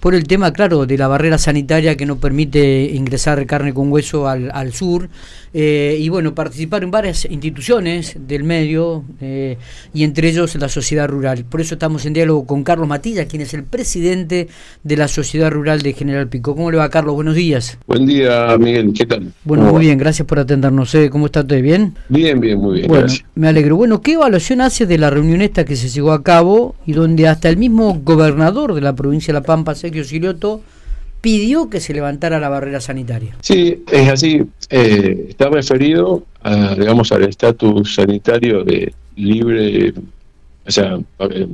por el tema, claro, de la barrera sanitaria que no permite ingresar carne con hueso al, al sur. Eh, y bueno, participar en varias instituciones del medio eh, y entre ellos la sociedad rural. Por eso estamos en diálogo con Carlos Matilla, quien es el presidente de la sociedad rural de General Pico. ¿Cómo le va, Carlos? Buenos días. Buen día, Miguel. ¿Qué tal? Bueno, muy bien, gracias por atendernos. ¿eh? ¿Cómo está usted? ¿Bien? Bien, bien, muy bien. Bueno, me alegro. Bueno, ¿qué evaluación hace de la reunión esta que se llevó a cabo y donde hasta el mismo gobernador de la provincia de La Pampa, Sergio Silioto, pidió que se levantara la barrera sanitaria. Sí, es así. Eh, está referido, a, digamos, al estatus sanitario de libre, o sea,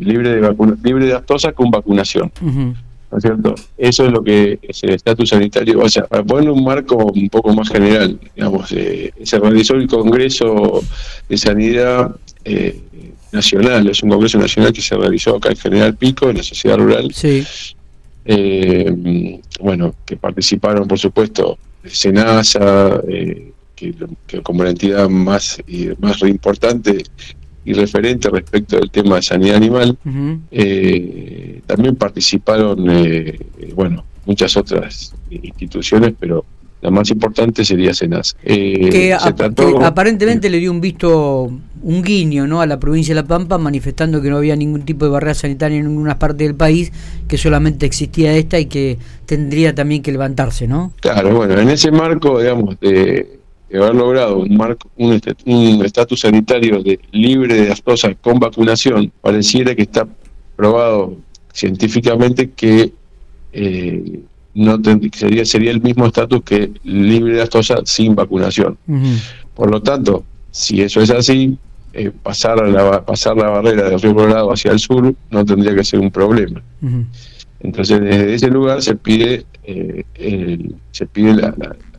libre de libre de aftosa con vacunación. ¿No es cierto? Eso es lo que es el estatus sanitario. O sea, para poner un marco un poco más general, digamos, eh, se realizó el Congreso de Sanidad eh, Nacional, es un Congreso Nacional que se realizó acá en General Pico, en la sociedad rural. Sí eh, bueno, que participaron, por supuesto, SENASA, eh, que, como la entidad más, más importante y referente respecto del tema de sanidad animal, eh, también participaron, eh, bueno, muchas otras instituciones, pero la más importante sería Senasa. Eh, que, aparentemente le dio un visto, un guiño ¿no? a la provincia de La Pampa, manifestando que no había ningún tipo de barrera sanitaria en ninguna parte del país, que solamente existía esta y que tendría también que levantarse, ¿no? Claro, bueno, en ese marco, digamos, de, haber logrado un marco un estatus sanitario de libre de aftosa con vacunación, pareciera que está probado científicamente que eh, no sería, sería el mismo estatus que libre de astosa sin vacunación. Por lo tanto, si eso es así, eh, pasar, la, pasar la barrera del río Colorado hacia el sur no tendría que ser un problema. Entonces, desde ese lugar se pide, eh, se pide la,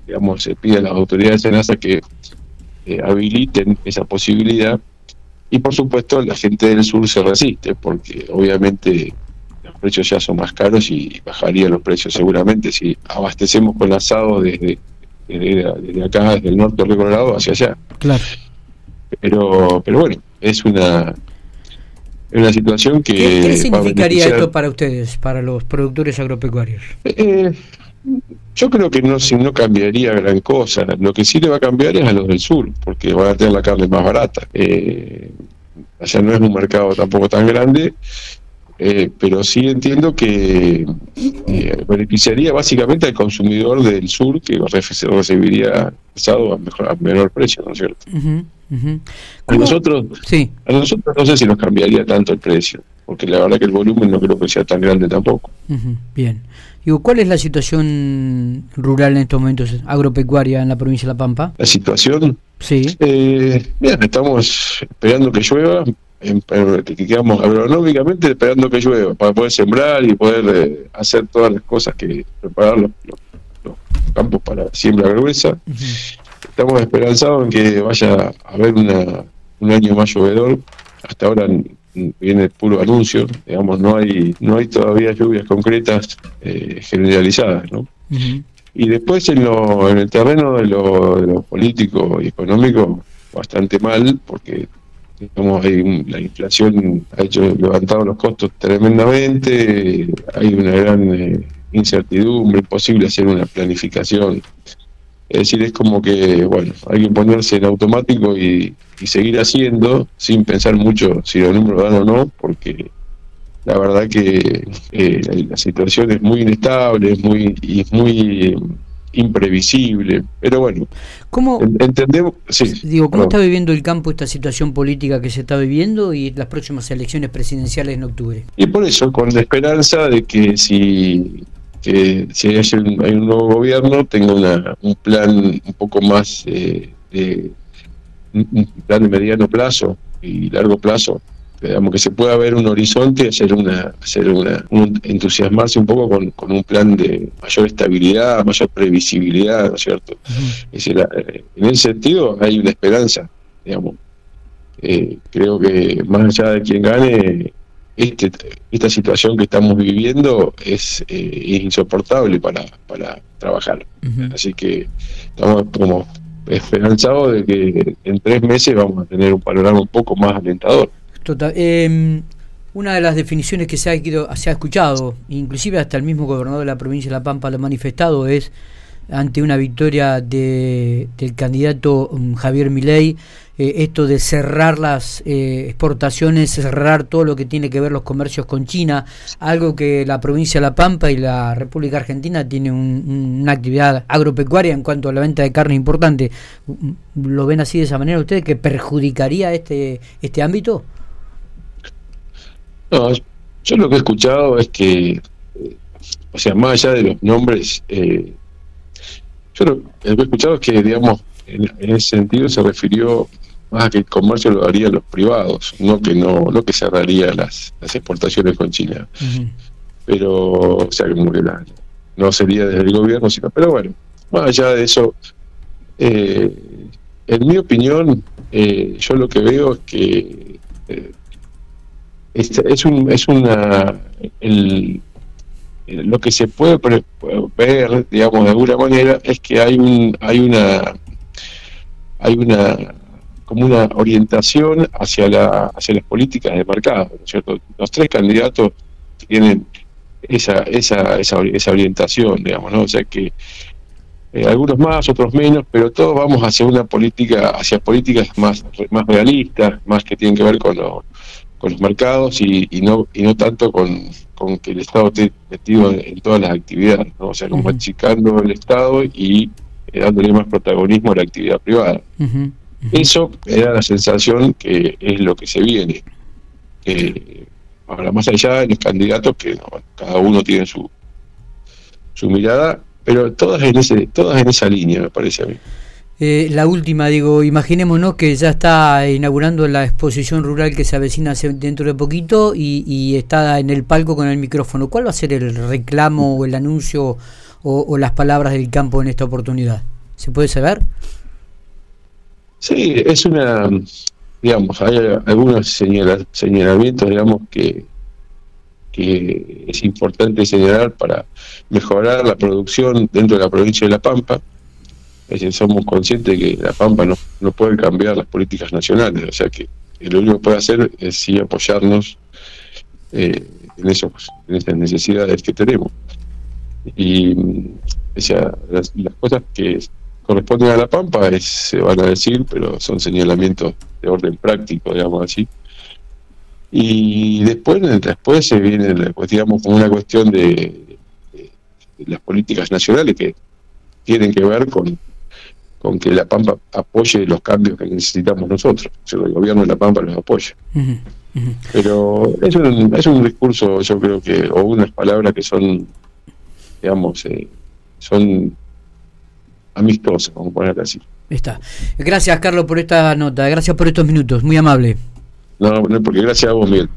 digamos, se pide a las autoridades de NASA que eh, habiliten esa posibilidad y por supuesto la gente del sur se resiste porque obviamente los precios ya son más caros y bajarían los precios seguramente si abastecemos con asado desde, desde, acá, desde el norte del Colorado hacia allá. Claro. Pero, pero bueno, es una, una situación que... ¿Qué, significaría esto para ustedes, para los productores agropecuarios? Eh, yo creo que no, no cambiaría gran cosa. Lo que sí le va a cambiar es a los del sur, porque van a tener la carne más barata. Eh, allá no es un mercado tampoco tan grande eh, pero sí entiendo que eh, beneficiaría básicamente al consumidor del sur que recibiría pesado a, mejor, a menor precio, ¿no es cierto? A nosotros, sí. a nosotros no sé si nos cambiaría tanto el precio, porque la verdad que el volumen no creo que sea tan grande tampoco. Bien. Digo, ¿cuál es la situación rural en estos momentos, agropecuaria en la provincia de La Pampa? La situación. Sí. Eh, bien, estamos esperando que llueva, que quedamos agronómicamente esperando que llueva para poder sembrar y poder eh, hacer todas las cosas que preparar los, campos para siembra gruesa. Estamos esperanzados en que vaya a haber una, un año más llovedor. Hasta ahora viene puro anuncio, digamos, no hay no hay todavía lluvias concretas eh, generalizadas, ¿no? Y después en, lo, en el terreno de lo, de lo político y económico, bastante mal, porque hay la inflación ha hecho levantado los costos tremendamente, hay una gran eh, incertidumbre, imposible hacer una planificación. Es decir, es como que, bueno, hay que ponerse en automático y, seguir haciendo sin pensar mucho si los números dan o no, porque la verdad que eh, la situación es muy inestable, es muy, y es muy imprevisible. Pero bueno, ¿Cómo, entendemos. Sí, digo, ¿cómo está viviendo el campo esta situación política que se está viviendo y las próximas elecciones presidenciales en octubre? Y por eso, con la esperanza de que si, que si hay, un, nuevo gobierno, tenga una, un plan un poco más eh, de. un plan de mediano plazo y largo plazo digamos que se pueda ver un horizonte, hacer una, hacer una, entusiasmarse un poco con, con, un plan de mayor estabilidad, mayor previsibilidad, ¿no es cierto? Eh, en ese sentido hay una esperanza, digamos. Eh, creo que más allá de quien gane, este, esta situación que estamos viviendo es, eh, insoportable para, para trabajar. Así que estamos como esperanzados de que en tres meses vamos a tener un panorama un poco más alentador. Total. Em, Una de las definiciones que se ha, se ha escuchado, inclusive hasta el mismo gobernador de la provincia de La Pampa lo ha manifestado, es ante una victoria de, del candidato mm, Javier Milei, eh, esto de cerrar las eh, exportaciones, cerrar todo lo que tiene que ver los comercios con China, algo que la provincia de La Pampa y la República Argentina tiene una actividad agropecuaria en cuanto a la venta de carne importante. ¿Lo ven así de esa manera ustedes que perjudicaría este, este ámbito? No, yo lo que he escuchado es que, eh, o sea, más allá de los nombres, eh, yo lo, que he escuchado es que, digamos, en, ese sentido se refirió más a que el comercio lo harían los privados, no que no, no que cerraría las, las exportaciones con China. Pero, o sea, como que no sería desde el gobierno, sino, pero bueno, más allá de eso, eh, en mi opinión, yo lo que veo es que es, un, es una el, lo que se puede ver digamos de alguna manera es que hay un hay una hay una como una orientación hacia la hacia las políticas de mercado cierto? los tres candidatos tienen esa esa esa, esa orientación digamos no o sea que eh, algunos más otros menos pero todos vamos hacia una política hacia políticas más más realistas más que tienen que ver con lo con los mercados y, no y no tanto con, con, que el Estado esté metido en, todas las actividades, ¿no? o sea, como achicando el Estado y eh, dándole más protagonismo a la actividad privada. Eso era la sensación que es lo que se viene. ahora, más allá de los candidatos, que cada uno tiene su, su mirada, pero todas en, ese, todas en esa línea, me parece a mí. Eh, la última, digo, imaginémonos que ya está inaugurando la exposición rural que se avecina dentro de poquito y, está en el palco con el micrófono. ¿Cuál va a ser el reclamo o el anuncio o, las palabras del campo en esta oportunidad? ¿Se puede saber? Sí, es una, digamos, hay algunos señalamientos, digamos, que, que es importante señalar para mejorar la producción dentro de la provincia de La Pampa es decir, somos conscientes de que la Pampa no, no puede cambiar las políticas nacionales, o sea que lo único que puede hacer es sí apoyarnos eh, en, eso, en esas necesidades que tenemos. Y o las, cosas que corresponden a la Pampa se van a decir, pero son señalamientos de orden práctico, digamos así. Y después, después se viene, pues, digamos, como una cuestión de las políticas nacionales que tienen que ver con con que La Pampa apoye los cambios que necesitamos nosotros. O el gobierno de La Pampa los apoya. Pero es un, es un discurso, yo creo que, o unas palabras que son, digamos, eh, son amistosas, vamos a poner así. Está. Gracias, Carlos, por esta nota. Gracias por estos minutos. Muy amable. No, no porque gracias a vos, Miguel.